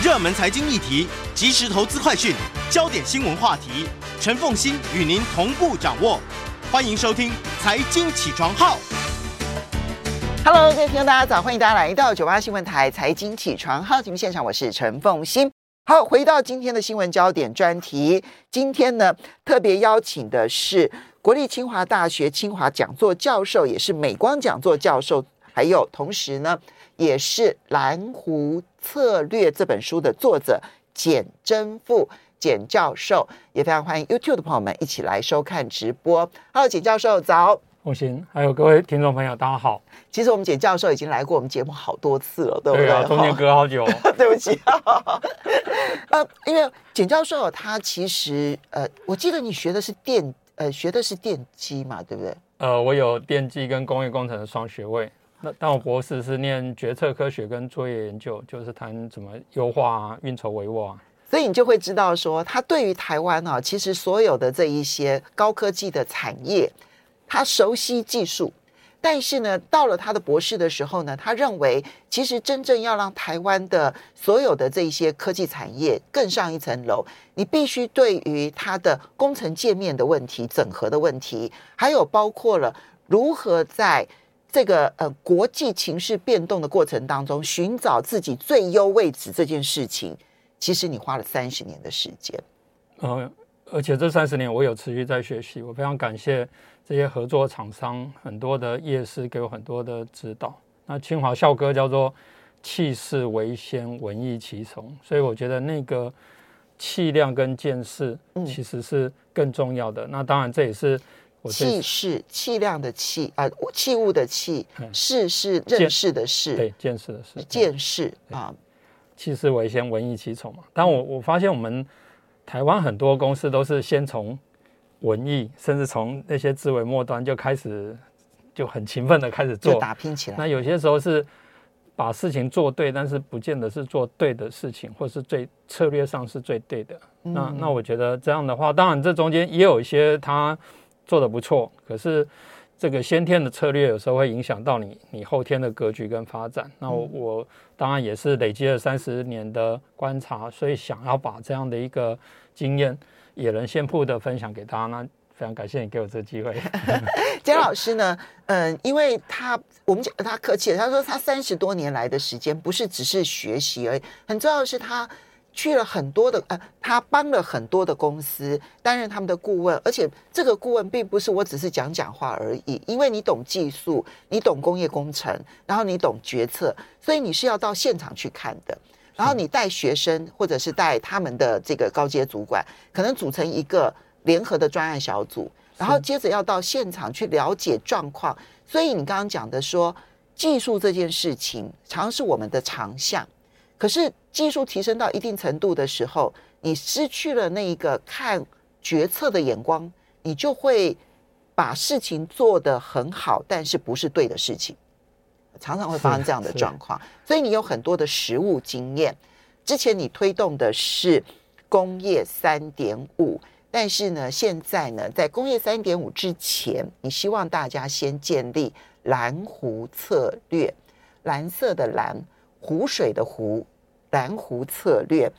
热门财经议题、即时投资快讯、焦点新闻话题，陈凤欣与您同步掌握。欢迎收听《财经起床号》。Hello，各位听众，大家早！欢迎大家来到九八新闻台《财经起床号》节目现场，我是陈凤欣。好，回到今天的新闻焦点专题，今天呢特别邀请的是国立清华大学清华讲座教授，也是美光讲座教授，还有同时呢也是《蓝湖策略》这本书的作者简真富简教授，也非常欢迎 YouTube 的朋友们一起来收看直播。Hello，简教授早。我行，还有各位听众朋友，大家好。其实我们简教授已经来过我们节目好多次了，对不对？对啊，中间隔好久。对不起。呃，因为简教授他其实呃，我记得你学的是电呃，学的是电机嘛，对不对？呃，我有电机跟工业工程的双学位。那但我博士是念决策科学跟作业研究，就是谈怎么优化啊，运筹帷幄啊。所以你就会知道说，他对于台湾啊，其实所有的这一些高科技的产业。他熟悉技术，但是呢，到了他的博士的时候呢，他认为其实真正要让台湾的所有的这一些科技产业更上一层楼，你必须对于它的工程界面的问题、整合的问题，还有包括了如何在这个呃国际情势变动的过程当中寻找自己最优位置这件事情，其实你花了三十年的时间。嗯，而且这三十年我有持续在学习，我非常感谢。这些合作厂商很多的业师给我很多的指导。那清华校歌叫做“气势为先，文艺其从”，所以我觉得那个气量跟见识其实是更重要的。嗯、那当然这也是我气势气量的气啊，器物的器，事是认识的事，对，见识的事，见识啊，气势为先，文艺其从嘛。但我我发现我们台湾很多公司都是先从。文艺，甚至从那些枝微末端就开始，就很勤奋的开始做，打拼起来。那有些时候是把事情做对，但是不见得是做对的事情，或是最策略上是最对的。嗯、那那我觉得这样的话，当然这中间也有一些他做的不错，可是这个先天的策略有时候会影响到你你后天的格局跟发展。那我、嗯、我当然也是累积了三十年的观察，所以想要把这样的一个经验。也能先铺的分享给大家，那非常感谢你给我这个机会。简老师呢，嗯，因为他我们讲他客气，他说他三十多年来的时间不是只是学习而已，很重要的是他去了很多的呃，他帮了很多的公司担任他们的顾问，而且这个顾问并不是我只是讲讲话而已，因为你懂技术，你懂工业工程，然后你懂决策，所以你是要到现场去看的。然后你带学生，或者是带他们的这个高阶主管，可能组成一个联合的专案小组，然后接着要到现场去了解状况。所以你刚刚讲的说，技术这件事情常是我们的长项，可是技术提升到一定程度的时候，你失去了那一个看决策的眼光，你就会把事情做得很好，但是不是对的事情。常常会发生这样的状况，所以你有很多的实务经验。之前你推动的是工业三点五，但是呢，现在呢，在工业三点五之前，你希望大家先建立蓝湖策略，蓝色的蓝，湖水的湖，蓝湖策略，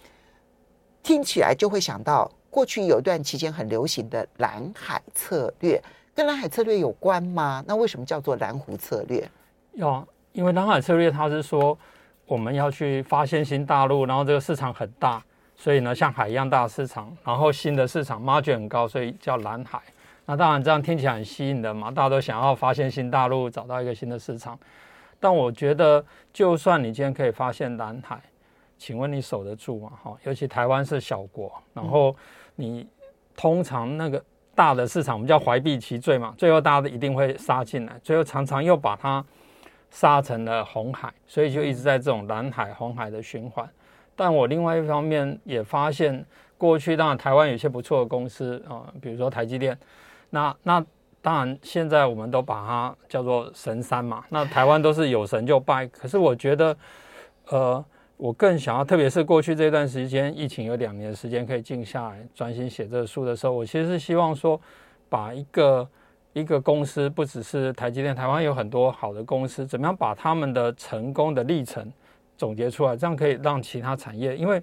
听起来就会想到过去有一段期间很流行的蓝海策略，跟蓝海策略有关吗？那为什么叫做蓝湖策略？要，因为蓝海策略，它是说我们要去发现新大陆，然后这个市场很大，所以呢，像海一样大的市场，然后新的市场 margin 很高，所以叫蓝海。那当然这样听起来很吸引的嘛，大家都想要发现新大陆，找到一个新的市场。但我觉得，就算你今天可以发现蓝海，请问你守得住吗？哈，尤其台湾是小国，然后你通常那个。大的市场我们叫怀璧其罪嘛，最后大家都一定会杀进来，最后常常又把它杀成了红海，所以就一直在这种蓝海、红海的循环。但我另外一方面也发现，过去当然台湾有些不错的公司啊、呃，比如说台积电，那那当然现在我们都把它叫做神山嘛，那台湾都是有神就拜，可是我觉得，呃。我更想要，特别是过去这段时间，疫情有两年的时间可以静下来专心写这个书的时候，我其实是希望说，把一个一个公司，不只是台积电，台湾有很多好的公司，怎么样把他们的成功的历程总结出来，这样可以让其他产业，因为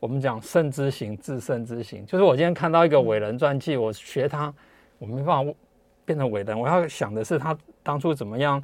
我们讲胜之行，自胜之行，就是我今天看到一个伟人传记，我学他，我没办法变成伟人，我要想的是他当初怎么样，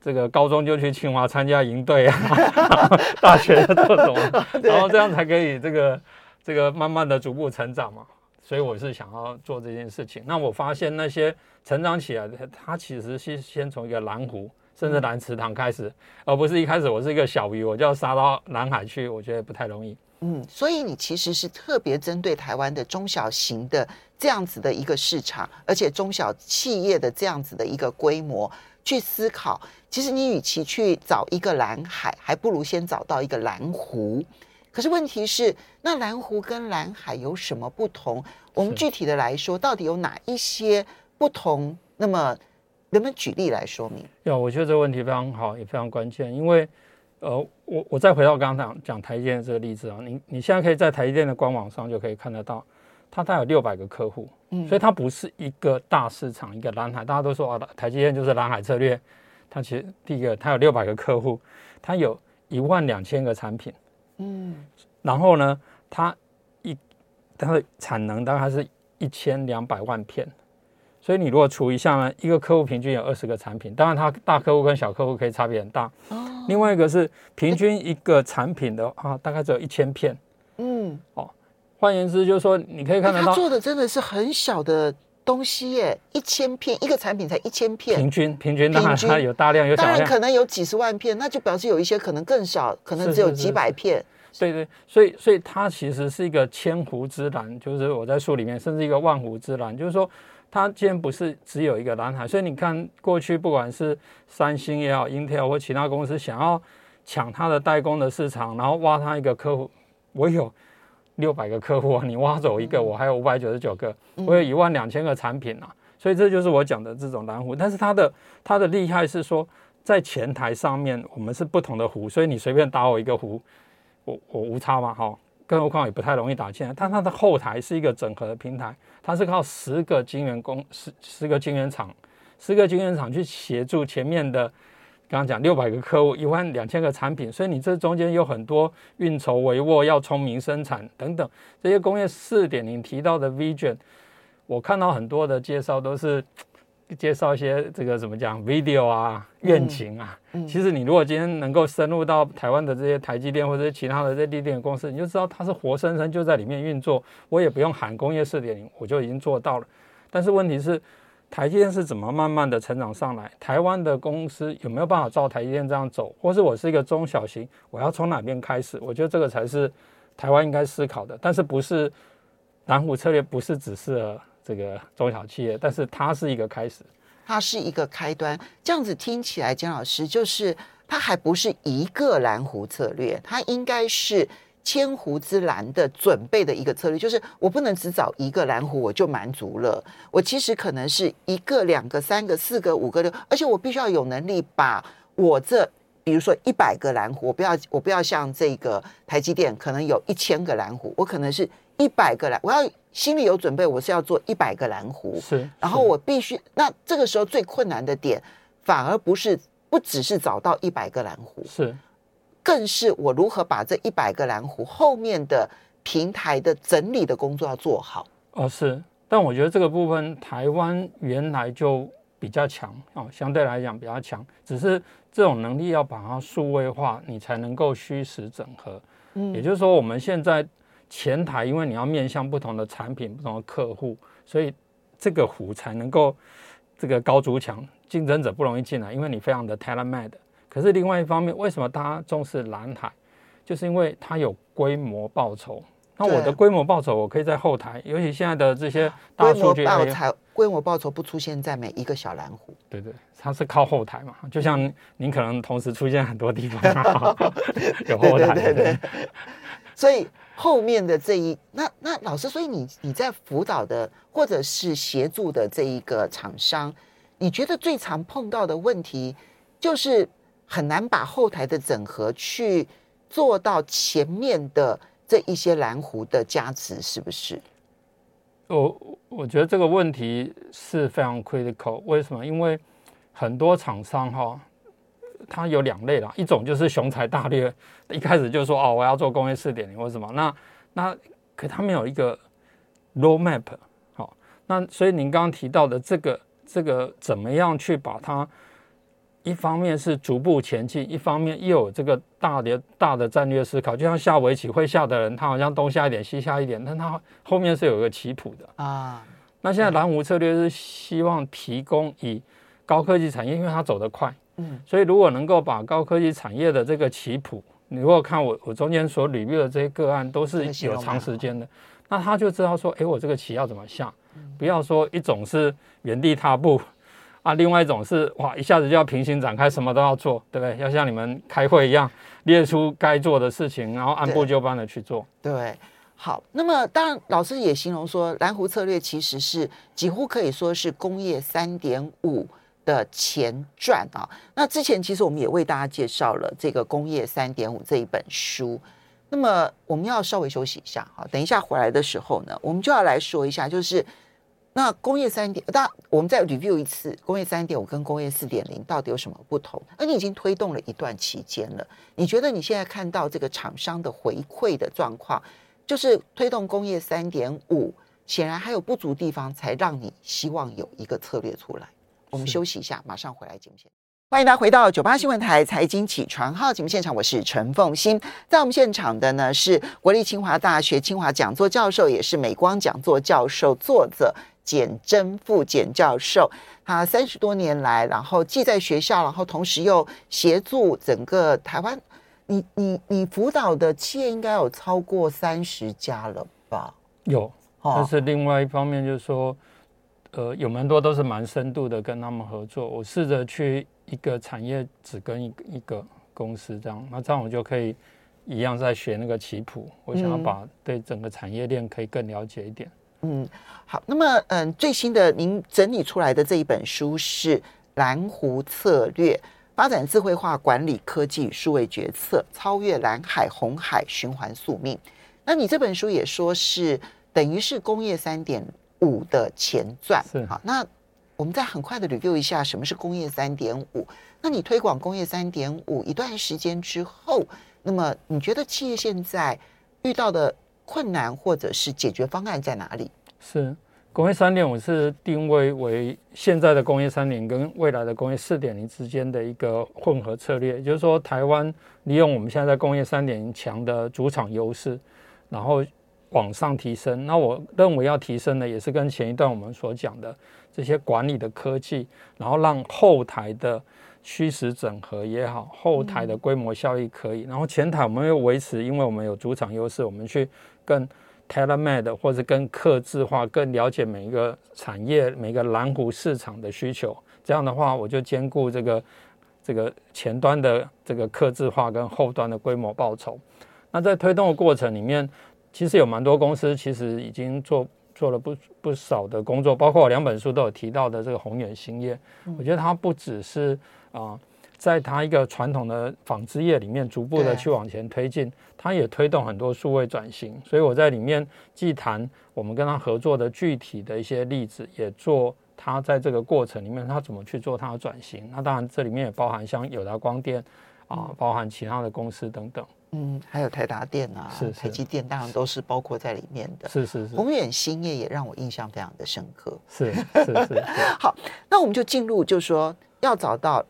这个高中就去清华参加营队啊，大学的这种，然后这样才可以这个这个慢慢的逐步成长嘛。所以我是想要做这件事情。那我发现那些成长起来的，他其实是先从一个蓝湖甚至蓝池塘开始，而不是一开始我是一个小鱼，我就要杀到南海去。我觉得不太容易。嗯，所以你其实是特别针对台湾的中小型的这样子的一个市场，而且中小企业的这样子的一个规模去思考。其实你与其去找一个蓝海，还不如先找到一个蓝湖。可是问题是，那蓝湖跟蓝海有什么不同？我们具体的来说，到底有哪一些不同？那么，能不能举例来说明？有，我觉得这个问题非常好，也非常关键。因为，呃，我我再回到刚刚讲讲台积电这个例子啊，你你现在可以在台积电的官网上就可以看得到，它它有六百个客户，嗯，所以它不是一个大市场，一个蓝海。大家都说啊，台积电就是蓝海策略。它其实第一个，它有六百个客户，它有一万两千个产品。嗯，然后呢，它一它的产能大概是一千两百万片，所以你如果除一下呢，一个客户平均有二十个产品，当然他大客户跟小客户可以差别很大。哦，另外一个是平均一个产品的啊，大概只有一千片。嗯，哦，换言之就是说，你可以看得到，他做的真的是很小的东西耶，一千片一个产品才一千片，平均平均当然它有大量有小量，当然可能有几十万片，那就表示有一些可能更少，可能只有几百片。是是是对对，所以所以它其实是一个千湖之蓝，就是我在书里面，甚至一个万湖之蓝，就是说它既然不是只有一个蓝海，所以你看过去不管是三星也好，Intel 或其他公司想要抢它的代工的市场，然后挖它一个客户，我有六百个客户，你挖走一个，我还有五百九十九个，我有一万两千个产品啊，所以这就是我讲的这种蓝湖。但是它的它的厉害是说，在前台上面我们是不同的湖，所以你随便打我一个湖。我无差嘛，哈，更何况也不太容易打进来。但它的后台是一个整合的平台，它是靠十个晶圆工十十个晶圆厂，十个晶圆厂去协助前面的，刚刚讲六百个客户，一万两千个产品，所以你这中间有很多运筹帷幄，要聪明生产等等这些工业四点零提到的 vision，我看到很多的介绍都是。介绍一些这个怎么讲 video 啊，愿景啊，嗯嗯、其实你如果今天能够深入到台湾的这些台积电或者其他的这些电公司，你就知道它是活生生就在里面运作。我也不用喊工业四点零，我就已经做到了。但是问题是，台积电是怎么慢慢的成长上来？台湾的公司有没有办法照台积电这样走？或是我是一个中小型，我要从哪边开始？我觉得这个才是台湾应该思考的。但是不是南湖策略不是只适合。这个中小企业，但是它是一个开始，它是一个开端。这样子听起来，江老师就是它还不是一个蓝湖策略，它应该是千湖之蓝的准备的一个策略。就是我不能只找一个蓝湖我就满足了，我其实可能是一个、两个、三个、四个、五个、六，而且我必须要有能力把我这，比如说一百个蓝湖，我不要我不要像这个台积电可能有一千个蓝湖，我可能是一百个蓝，我要。心里有准备，我是要做一百个蓝湖，是，然后我必须，那这个时候最困难的点，反而不是不只是找到一百个蓝湖，是，更是我如何把这一百个蓝湖后面的平台的整理的工作要做好。哦，是，但我觉得这个部分台湾原来就比较强哦，相对来讲比较强，只是这种能力要把它数位化，你才能够虚实整合。嗯，也就是说我们现在。前台，因为你要面向不同的产品、不同的客户，所以这个湖才能够这个高筑墙，竞争者不容易进来，因为你非常的 tailor-made。可是另外一方面，为什么大家重视蓝海？就是因为它有规模报酬。那我的规模报酬，我可以在后台，尤其现在的这些大数据，规模报酬，规模报酬不出现在每一个小蓝湖。对对，它是靠后台嘛，就像您可能同时出现很多地方，有后台。对对对对，所以。后面的这一那那老师，所以你你在辅导的或者是协助的这一个厂商，你觉得最常碰到的问题就是很难把后台的整合去做到前面的这一些蓝湖的加持，是不是？我我觉得这个问题是非常 critical。为什么？因为很多厂商哈，它有两类啦，一种就是雄才大略，一开始就说哦，我要做工业四点零或什么，那那可它没有一个 roadmap，好，那所以您刚刚提到的这个这个怎么样去把它，一方面是逐步前进，一方面又有这个大的大的战略思考，就像下围棋会下的人，他好像东下一点西下一点，但他后面是有一个棋谱的啊。那现在蓝湖策略是希望提供以高科技产业，因为它走得快，嗯，所以如果能够把高科技产业的这个棋谱，你如果看我我中间所捋的这些个案，都是有长时间的，那他就知道说，哎，我这个棋要怎么下，不要说一种是原地踏步啊，另外一种是哇一下子就要平行展开，什么都要做，对不对？要像你们开会一样，列出该做的事情，然后按部就班的去做，对。对。好，那么当然，老师也形容说，蓝湖策略其实是几乎可以说是工业三点五的前传啊。那之前其实我们也为大家介绍了这个工业三点五这一本书。那么我们要稍微休息一下，好，等一下回来的时候呢，我们就要来说一下，就是那工业三点，当然我们再 review 一次工业三点五跟工业四点零到底有什么不同？而你已经推动了一段期间了，你觉得你现在看到这个厂商的回馈的状况？就是推动工业三点五，显然还有不足地方，才让你希望有一个策略出来。我们休息一下，马上回来节目现场。欢迎大家回到九八新闻台财经起床号节目现场，我是陈凤欣。在我们现场的呢是国立清华大学清华讲座教授，也是美光讲座教授作者简真富简教授。他三十多年来，然后既在学校，然后同时又协助整个台湾。你你你辅导的企业应该有超过三十家了吧？有，但是另外一方面就是说，呃，有蛮多都是蛮深度的跟他们合作。我试着去一个产业只跟一个一个公司这样，那这样我就可以一样在学那个棋谱。我想要把对整个产业链可以更了解一点。嗯，好，那么嗯，最新的您整理出来的这一本书是蓝湖策略。发展智慧化管理科技数位决策，超越蓝海红海循环宿命。那你这本书也说是等于是工业三点五的前传。是好，那我们再很快的 review 一下什么是工业三点五。那你推广工业三点五一段时间之后，那么你觉得企业现在遇到的困难或者是解决方案在哪里？是。工业三点五是定位为现在的工业三点零跟未来的工业四点零之间的一个混合策略，也就是说，台湾利用我们现在在工业三点零强的主场优势，然后往上提升。那我认为要提升的也是跟前一段我们所讲的这些管理的科技，然后让后台的虚实整合也好，后台的规模效益可以，然后前台我们又维持，因为我们有主场优势，我们去更。tailor-made 或者更客制化，更了解每一个产业、每个蓝湖市场的需求。这样的话，我就兼顾这个这个前端的这个客制化跟后端的规模报酬。那在推动的过程里面，其实有蛮多公司其实已经做做了不不少的工作，包括我两本书都有提到的这个宏远兴业。我觉得它不只是啊。呃在它一个传统的纺织业里面，逐步的去往前推进，它也推动很多数位转型。所以我在里面既谈我们跟他合作的具体的一些例子，也做他在这个过程里面他怎么去做它的转型。那当然这里面也包含像友达光电啊，包含其他的公司等等。嗯，还有台达电啊，是台积电，当然都是包括在里面的。是是是。宏远兴业也让我印象非常的深刻。是是是，是。好，那我们就进入，就是说要找到。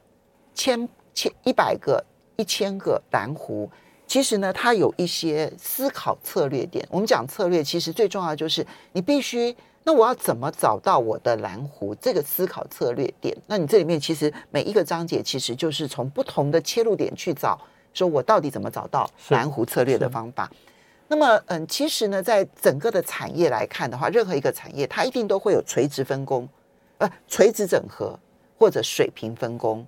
千千一百个、一千个蓝湖，其实呢，它有一些思考策略点。我们讲策略，其实最重要的就是你必须，那我要怎么找到我的蓝湖？这个思考策略点，那你这里面其实每一个章节其实就是从不同的切入点去找，说我到底怎么找到蓝湖策略的方法。那么，嗯，其实呢，在整个的产业来看的话，任何一个产业它一定都会有垂直分工，呃，垂直整合或者水平分工。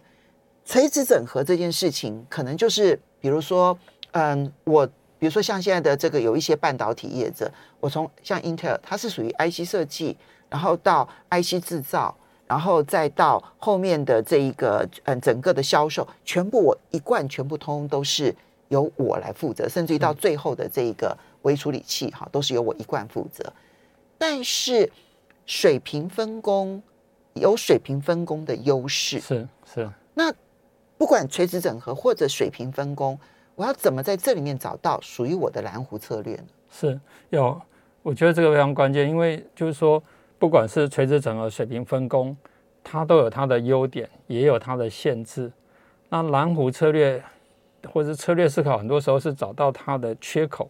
垂直整合这件事情，可能就是比如说，嗯，我比如说像现在的这个有一些半导体业者，我从像 Intel，它是属于 IC 设计，然后到 IC 制造，然后再到后面的这一个嗯整个的销售，全部我一贯全部通都是由我来负责，甚至于到最后的这一个微处理器哈，都是由我一贯负责。但是水平分工有水平分工的优势，是是那。不管垂直整合或者水平分工，我要怎么在这里面找到属于我的蓝湖策略呢？是有，我觉得这个非常关键，因为就是说，不管是垂直整合、水平分工，它都有它的优点，也有它的限制。那蓝湖策略或者策略思考，很多时候是找到它的缺口。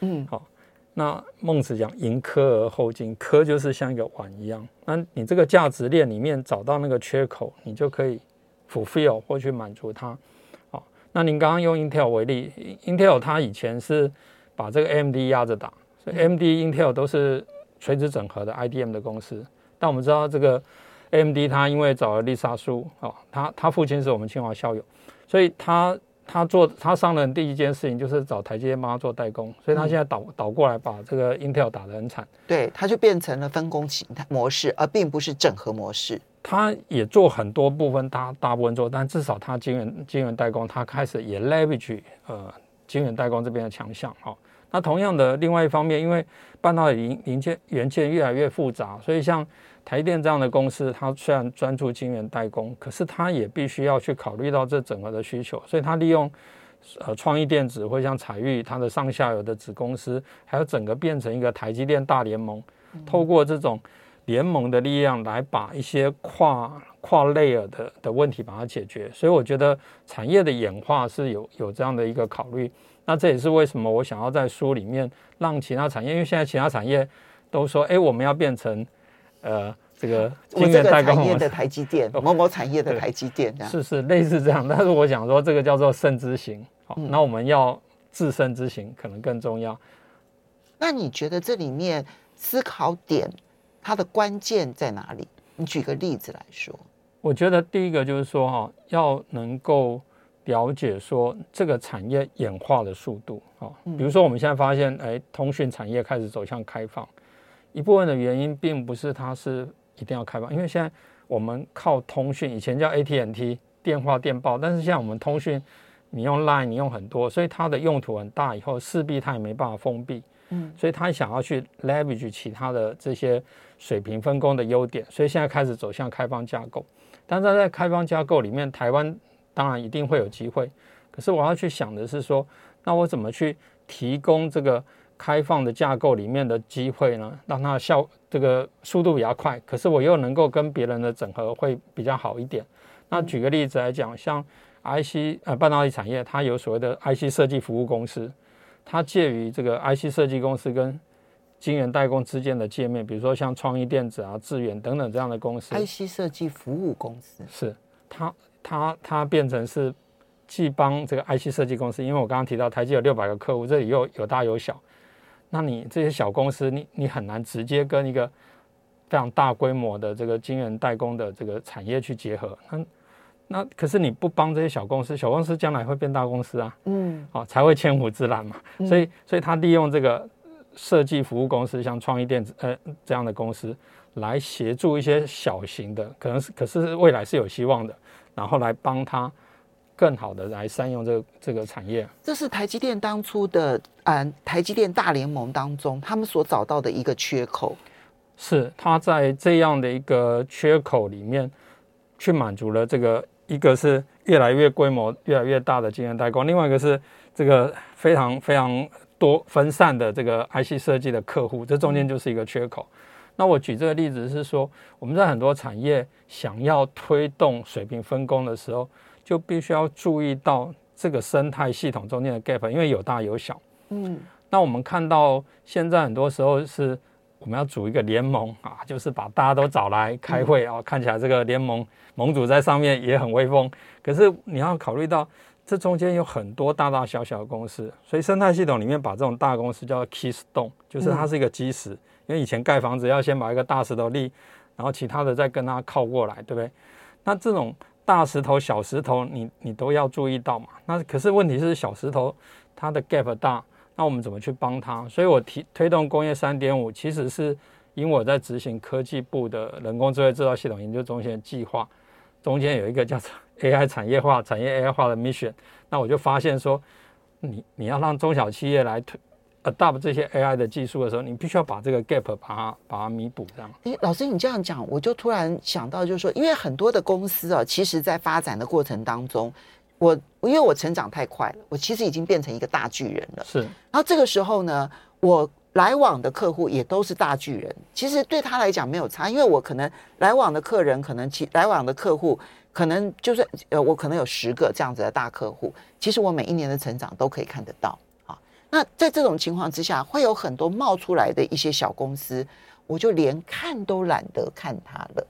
嗯，好。那孟子讲“迎科而后进”，科就是像一个碗一样。那你这个价值链里面找到那个缺口，你就可以 fulfill 或去满足它。好，那您刚刚用 Intel 为例，Intel 它以前是把这个 AMD 压着打，所以 AMD、Intel 都是垂直整合的 IDM 的公司。但我们知道这个 AMD 它因为找了丽莎叔，哦，他他父亲是我们清华校友，所以他。他做他上任第一件事情就是找台积电帮他做代工，所以他现在倒倒过来把这个 Intel 打得很惨。对，他就变成了分工形态模式，而并不是整合模式。他也做很多部分，他大部分做，但至少他晶圆晶圆代工，他开始也 leverage 呃晶圆代工这边的强项哈。那同样的，另外一方面，因为半导体零零件元件越来越复杂，所以像台电这样的公司，它虽然专注晶圆代工，可是它也必须要去考虑到这整个的需求，所以它利用呃创意电子或像彩玉它的上下游的子公司，还有整个变成一个台积电大联盟，透过这种联盟的力量来把一些跨跨 layer 的的问题把它解决。所以我觉得产业的演化是有有这样的一个考虑。那这也是为什么我想要在书里面让其他产业，因为现在其他产业都说，哎，我们要变成。呃，这个晶圆代工产业的台积电，某某产业的台积电，是是类似这样。但是我想说，这个叫做慎之行。好，那我们要自身之行可能更重要。那你觉得这里面思考点它的关键在哪里？你举个例子来说。我觉得第一个就是说哈，要能够了解说这个产业演化的速度。好，比如说我们现在发现，哎，通讯产业开始走向开放。一部分的原因并不是它是一定要开放，因为现在我们靠通讯，以前叫 AT&T 电话电报，但是现在我们通讯，你用 Line 你用很多，所以它的用途很大，以后势必它也没办法封闭，嗯，所以它想要去 leverage 其他的这些水平分工的优点，所以现在开始走向开放架构。但是在开放架构里面，台湾当然一定会有机会，可是我要去想的是说，那我怎么去提供这个？开放的架构里面的机会呢，让它效这个速度比较快，可是我又能够跟别人的整合会比较好一点。那举个例子来讲，像 IC 呃半导体产业，它有所谓的 IC 设计服务公司，它介于这个 IC 设计公司跟晶圆代工之间的界面，比如说像创意电子啊、智远等等这样的公司。IC 设计服务公司是它它它变成是既帮这个 IC 设计公司，因为我刚刚提到台积有六百个客户，这里又有大有小。那你这些小公司，你你很难直接跟一个非常大规模的这个晶圆代工的这个产业去结合。那那可是你不帮这些小公司，小公司将来会变大公司啊，嗯，哦，才会千古之蓝嘛。所以所以他利用这个设计服务公司，像创意电子呃这样的公司，来协助一些小型的，可能是可是未来是有希望的，然后来帮他。更好的来善用这个这个产业，这是台积电当初的嗯，台积电大联盟当中他们所找到的一个缺口，是他在这样的一个缺口里面去满足了这个，一个是越来越规模越来越大的晶圆代工，另外一个是这个非常非常多分散的这个 IC 设计的客户，这中间就是一个缺口。那我举这个例子是说，我们在很多产业想要推动水平分工的时候。就必须要注意到这个生态系统中间的 gap，因为有大有小。嗯，那我们看到现在很多时候是我们要组一个联盟啊，就是把大家都找来开会啊，看起来这个联盟盟主在上面也很威风。可是你要考虑到这中间有很多大大小小的公司，所以生态系统里面把这种大公司叫做 keystone，就是它是一个基石。因为以前盖房子要先把一个大石头立，然后其他的再跟它靠过来，对不对？那这种。大石头、小石头，你你都要注意到嘛。那可是问题是小石头它的 gap 大，那我们怎么去帮它？所以我提推动工业三点五，其实是因为我在执行科技部的人工智慧制造系统研究中心的计划，中间有一个叫做 AI 产业化、产业 AI 化的 mission。那我就发现说，你你要让中小企业来推 adopt 这些 AI 的技术的时候，你必须要把这个 gap 把它把它弥补，这样。诶，老师，你这样讲，我就突然想到，就是说，因为很多的公司啊，其实在发展的过程当中，我因为我成长太快了，我其实已经变成一个大巨人了。是。然后这个时候呢，我来往的客户也都是大巨人，其实对他来讲没有差，因为我可能来往的客人，可能其来往的客户，可能就是呃，我可能有十个这样子的大客户，其实我每一年的成长都可以看得到。那在这种情况之下，会有很多冒出来的一些小公司，我就连看都懒得看它了。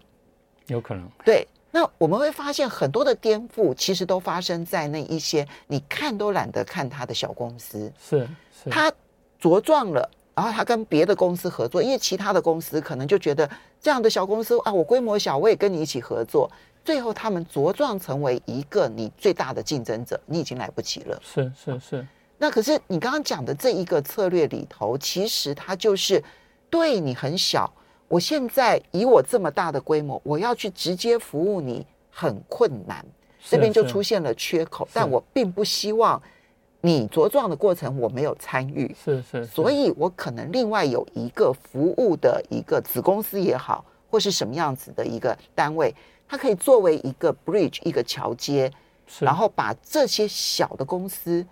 有可能。对，那我们会发现很多的颠覆，其实都发生在那一些你看都懒得看它的小公司。是，是。它茁壮了，然后它跟别的公司合作，因为其他的公司可能就觉得这样的小公司啊，我规模小，我也跟你一起合作。最后，他们茁壮成为一个你最大的竞争者，你已经来不及了。是，是，是。那可是你刚刚讲的这一个策略里头，其实它就是对你很小。我现在以我这么大的规模，我要去直接服务你很困难，这边就出现了缺口。但我并不希望你茁壮的过程我没有参与，是是。所以我可能另外有一个服务的一个子公司也好，或是什么样子的一个单位，它可以作为一个 bridge 一个桥接，然后把这些小的公司。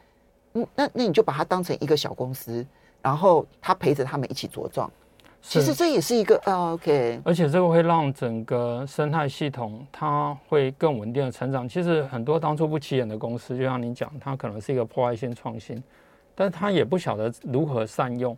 嗯，那那你就把它当成一个小公司，然后他陪着他们一起茁壮。其实这也是一个呃，OK。而且这个会让整个生态系统它会更稳定的成长。其实很多当初不起眼的公司，就像你讲，它可能是一个破坏性创新，但是它也不晓得如何善用。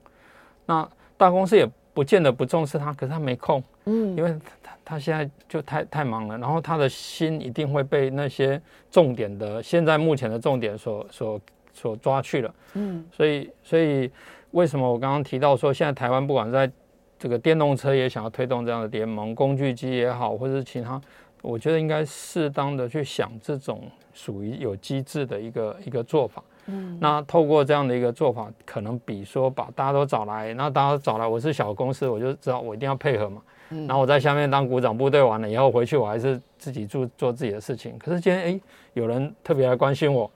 那大公司也不见得不重视它，可是他没空，嗯，因为他他现在就太太忙了，然后他的心一定会被那些重点的现在目前的重点所所。所抓去了，嗯，所以所以为什么我刚刚提到说，现在台湾不管在这个电动车也想要推动这样的联盟，工具机也好，或者是其他，我觉得应该适当的去想这种属于有机制的一个一个做法，嗯，那透过这样的一个做法，可能比说把大家都找来，那大家都找来，我是小公司，我就知道我一定要配合嘛，嗯，然后我在下面当鼓掌部队完了以后回去，我还是自己做做自己的事情。可是今天哎，有人特别来关心我。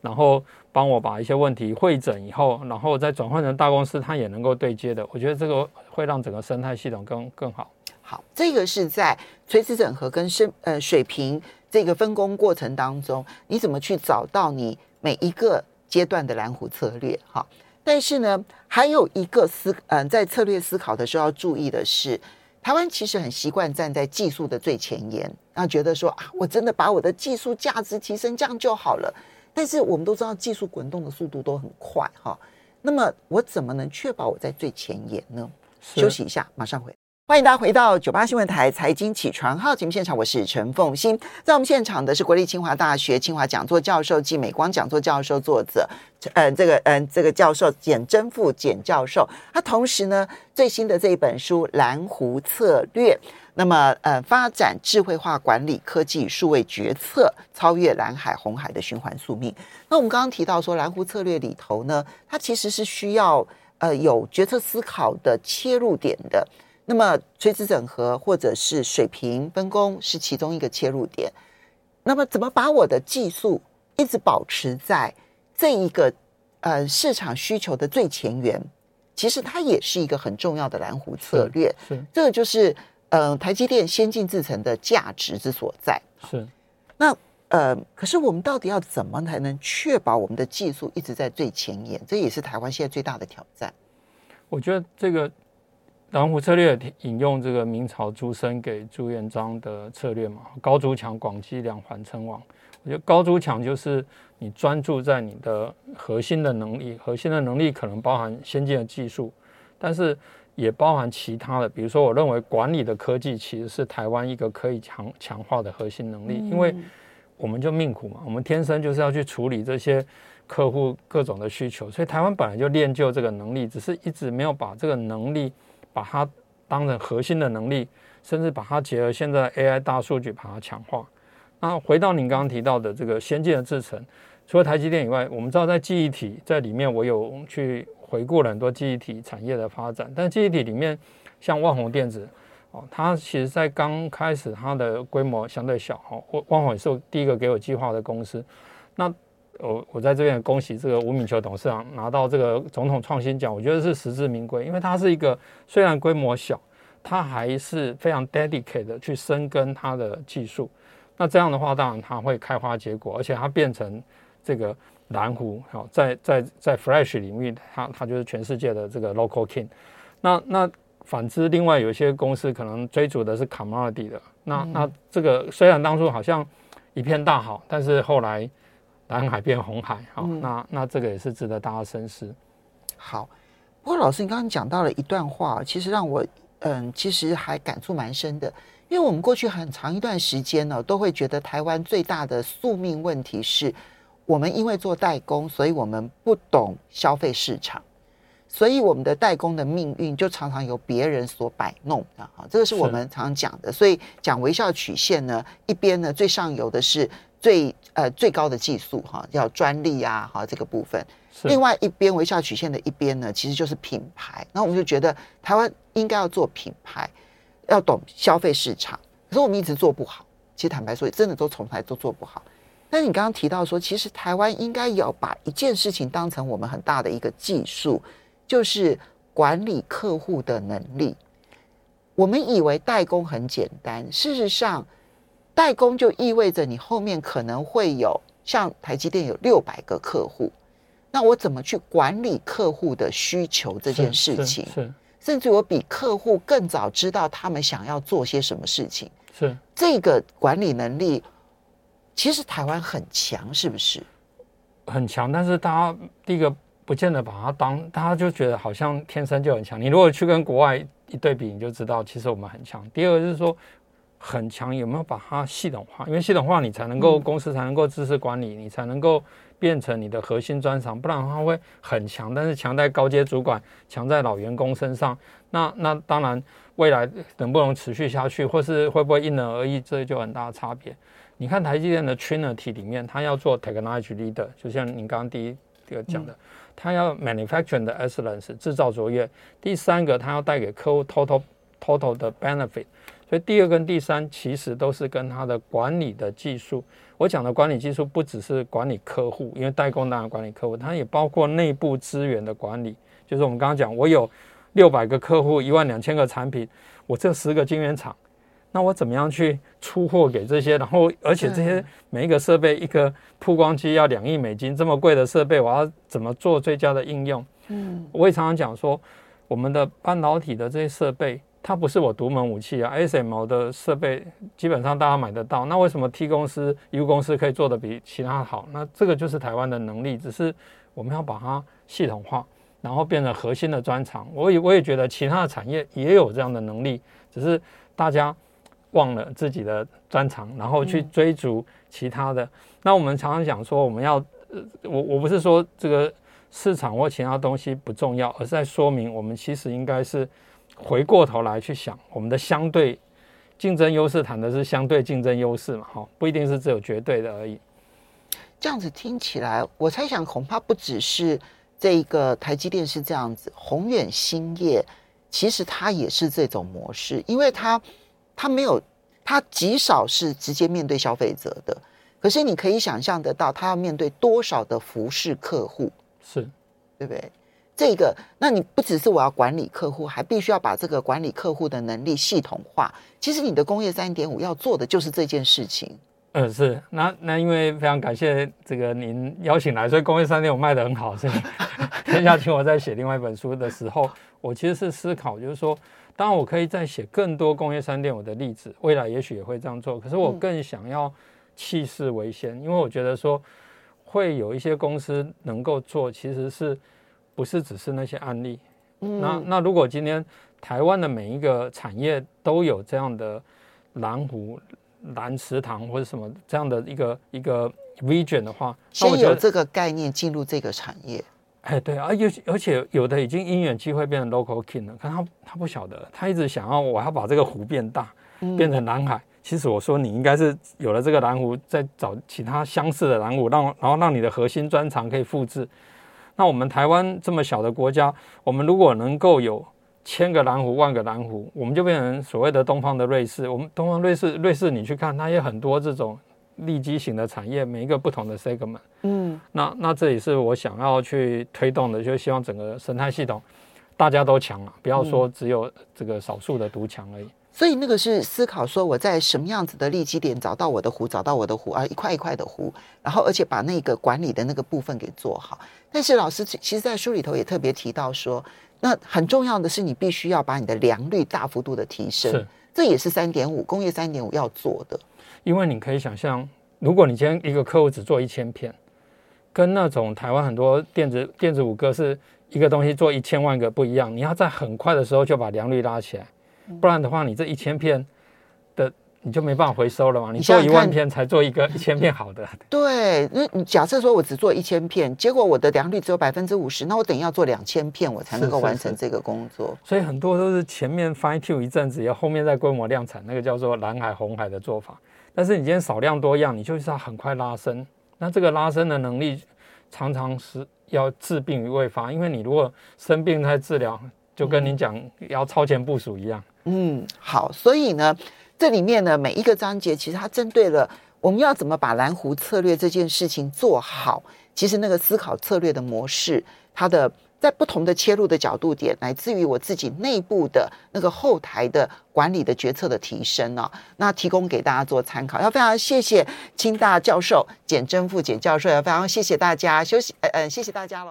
然后帮我把一些问题会诊以后，然后再转换成大公司，它也能够对接的。我觉得这个会让整个生态系统更更好。好，这个是在垂直整合跟生呃水平这个分工过程当中，你怎么去找到你每一个阶段的蓝湖策略？哈，但是呢，还有一个思嗯、呃，在策略思考的时候要注意的是，台湾其实很习惯站在技术的最前沿，然后觉得说啊，我真的把我的技术价值提升，这样就好了。但是我们都知道，技术滚动的速度都很快哈。那么我怎么能确保我在最前沿呢？休息一下，马上回来。欢迎大家回到九八新闻台财经起床号节目现场，我是陈凤欣。在我们现场的是国立清华大学清华讲座教授暨美光讲座教授作者，呃，这个嗯、这个教授简祯富简教授。他同时呢，最新的这一本书《蓝湖策略》。那么，呃，发展智慧化管理科技数位决策，超越蓝海红海的循环宿命。那我们刚刚提到说，蓝湖策略里头呢，它其实是需要呃有决策思考的切入点的。那么，垂直整合或者是水平分工是其中一个切入点。那么，怎么把我的技术一直保持在这一个呃市场需求的最前沿？其实它也是一个很重要的蓝湖策略。是，是这个就是。呃，台积电先进制程的价值之所在是，那呃，可是我们到底要怎么才能确保我们的技术一直在最前沿？这也是台湾现在最大的挑战。我觉得这个蓝湖策略引用这个明朝朱升给朱元璋的策略嘛，高筑墙，广积粮，缓称王。我觉得高筑墙就是你专注在你的核心的能力，核心的能力可能包含先进的技术，但是。也包含其他的，比如说，我认为管理的科技其实是台湾一个可以强强化的核心能力，因为我们就命苦嘛，我们天生就是要去处理这些客户各种的需求，所以台湾本来就练就这个能力，只是一直没有把这个能力把它当成核心的能力，甚至把它结合现在 AI 大数据把它强化。那回到您刚刚提到的这个先进的制程，除了台积电以外，我们知道在记忆体在里面，我有去。回顾了很多记忆体产业的发展，但记忆体里面，像万宏电子，哦，它其实在刚开始它的规模相对小，哦，万宏也是第一个给我计划的公司。那我我在这边恭喜这个吴敏球董事长拿到这个总统创新奖，我觉得是实至名归，因为他是一个虽然规模小，他还是非常 dedicated 的去深耕他的技术。那这样的话，当然它会开花结果，而且它变成这个蓝湖，好，在在在 Flash 领域，它它就是全世界的这个 local king。那那反之，另外有些公司可能追逐的是 commodity 的，那那这个虽然当初好像一片大好，但是后来蓝海变红海，好，那那这个也是值得大家深思。好，不过老师，你刚刚讲到了一段话，其实让我嗯，其实还感触蛮深的。因为我们过去很长一段时间呢，都会觉得台湾最大的宿命问题是，我们因为做代工，所以我们不懂消费市场，所以我们的代工的命运就常常由别人所摆弄啊。这个是我们常常讲的。所以讲微笑曲线呢，一边呢最上游的是最呃最高的技术哈，叫专利啊哈这个部分。另外一边微笑曲线的一边呢，其实就是品牌。那我们就觉得台湾应该要做品牌。要懂消费市场，可是我们一直做不好。其实坦白说，真的都从来都做不好。但是你刚刚提到说，其实台湾应该要把一件事情当成我们很大的一个技术，就是管理客户的能力。我们以为代工很简单，事实上，代工就意味着你后面可能会有像台积电有六百个客户，那我怎么去管理客户的需求这件事情？是。是是甚至我比客户更早知道他们想要做些什么事情，是这个管理能力，其实台湾很强，是不是？很强，但是大家第一个不见得把它当，大家就觉得好像天生就很强。你如果去跟国外一对比，你就知道其实我们很强。第二个就是说，很强有没有把它系统化？因为系统化你才能够公司才能够知识管理，你才能够。变成你的核心专长，不然的话会很强，但是强在高阶主管，强在老员工身上。那那当然，未来能不能持续下去，或是会不会因人而异，这就很大的差别。你看台积电的 Trinity 里面，它要做 Technology Leader，就像您刚刚第一个讲的，它要 Manufacturing 的 Excellence 制造卓越。第三个，它要带给客户 Total Total 的 Benefit。所以第二跟第三其实都是跟它的管理的技术。我讲的管理技术不只是管理客户，因为代工当然管理客户，它也包括内部资源的管理。就是我们刚刚讲，我有六百个客户，一万两千个产品，我这十个晶圆厂，那我怎么样去出货给这些？然后，而且这些每一个设备，一个曝光机要两亿美金，这么贵的设备，我要怎么做最佳的应用？嗯，我也常常讲说，我们的半导体的这些设备。它不是我独门武器啊，ASML 的设备基本上大家买得到。那为什么 T 公司、U 公司可以做得比其他好？那这个就是台湾的能力，只是我们要把它系统化，然后变成核心的专长。我也我也觉得其他的产业也有这样的能力，只是大家忘了自己的专长，然后去追逐其他的。那我们常常讲说，我们要，呃我我不是说这个市场或其他东西不重要，而是在说明我们其实应该是。回过头来去想，我们的相对竞争优势谈的是相对竞争优势嘛？哈，不一定是只有绝对的而已。这样子听起来，我猜想恐怕不只是这一个台积电是这样子，宏远兴业其实它也是这种模式，因为它它没有，它极少是直接面对消费者的，可是你可以想象得到，它要面对多少的服饰客户，是对不对？这个，那你不只是我要管理客户，还必须要把这个管理客户的能力系统化。其实你的工业三点五要做的就是这件事情。嗯、呃，是。那那因为非常感谢这个您邀请来，所以工业三点五卖的很好。所以 天下请我在写另外一本书的时候，我其实是思考，就是说，当然我可以再写更多工业三点五的例子，未来也许也会这样做。可是我更想要气势为先，因为我觉得说会有一些公司能够做，其实是。不是只是那些案例，嗯、那那如果今天台湾的每一个产业都有这样的蓝湖、蓝池塘或者什么这样的一个一个 vision 的话，先有这个概念进入这个产业。哎，对啊，而而且有的已经因缘机会变成 local king 了，可他他不晓得，他一直想要我要把这个湖变大，变成蓝海。嗯、其实我说你应该是有了这个蓝湖，再找其他相似的蓝湖，让然后让你的核心专长可以复制。那我们台湾这么小的国家，我们如果能够有千个蓝湖、万个蓝湖，我们就变成所谓的东方的瑞士。我们东方瑞士，瑞士你去看，它也很多这种利基型的产业，每一个不同的 segment。嗯，那那这也是我想要去推动的，就是希望整个生态系统大家都强啊，不要说只有这个少数的独强而已。所以那个是思考说我在什么样子的利基点找到我的湖，找到我的湖啊，一块一块的湖，然后而且把那个管理的那个部分给做好。但是老师其实，在书里头也特别提到说，那很重要的是你必须要把你的良率大幅度的提升，这也是三点五工业三点五要做的。因为你可以想象，如果你今天一个客户只做一千片，跟那种台湾很多电子电子五哥是一个东西做一千万个不一样，你要在很快的时候就把良率拉起来。不然的话，你这一千片的你就没办法回收了嘛。你做一万片才做一个一千片好的。对，那你假设说我只做一千片，结果我的良率只有百分之五十，那我等于要做两千片，我才能够完成这个工作。所以很多都是前面 fine tune 一阵子，要后面再规模量产，那个叫做蓝海红海的做法。但是你今天少量多样，你就是要很快拉伸。那这个拉伸的能力常常是要治病于未发，因为你如果生病在治疗，就跟你讲要超前部署一样。嗯，好，所以呢，这里面呢，每一个章节其实它针对了我们要怎么把蓝湖策略这件事情做好。其实那个思考策略的模式，它的在不同的切入的角度点，乃至于我自己内部的那个后台的管理的决策的提升呢、哦，那提供给大家做参考。要非常谢谢清大教授简真富简教授，要非常谢谢大家休息，呃呃，谢谢大家了。